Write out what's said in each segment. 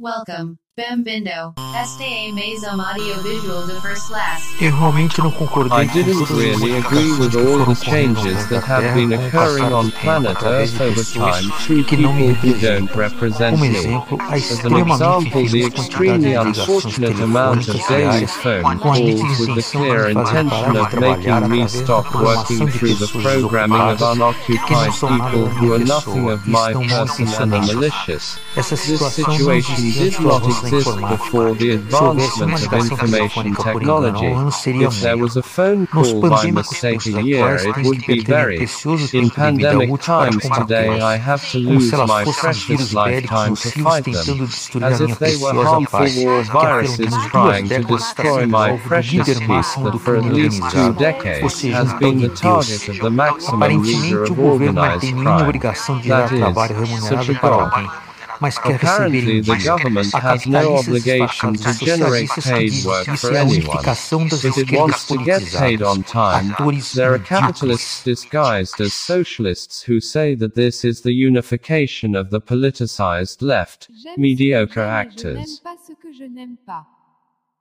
Welcome. Bem-vindo. Este é mais um audiovisual de First Last. Eu realmente não concordei I com didn't as really modificações agree with que all foram the ocorrendo changes that have been occurring on planet Earth over time through que não me people representam. don't represent Como me. exemplo, a As an extremamente example, the difícil quantidade extremely de ligações unfortunate amount of telefônicas daily reais phone com a calls with the intenção de clear fazer intention of making me stop working through the programming of desocupadas que não unoccupied people who are nothing of my estão person and are malicious. This situation existia did not avanço da exist before the Se houvesse uma advancement of information telefônica por engano ao technology. If there was a phone call by mistake a year, it would be very. In tempo de vida pandemic times today, I have to lose my precious lifetime to fight them, as if they were harmful war que há pelo viruses trying to destroy my precious peace that for at least two decades has been the target of the maximum leader of organized crime. obrigação de dar That is, such a God. Alguém, mas quer receber Apparently, em the dia. government Há has no capitalistas obligation to generate socialistas que paid dizem work for anyone. unificação das If it esquerdas wants to get paid on politizadas, time, atores there are capitalists disguised as socialists who say that this is the unification of the politicized left, mediocre ce que j'aime et actors. Je n'aime pas ce que je n'aime pas.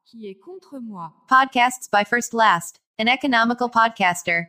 Qui est contre moi. Podcasts by First Last, an economical podcaster. An economical podcaster. An economical podcaster.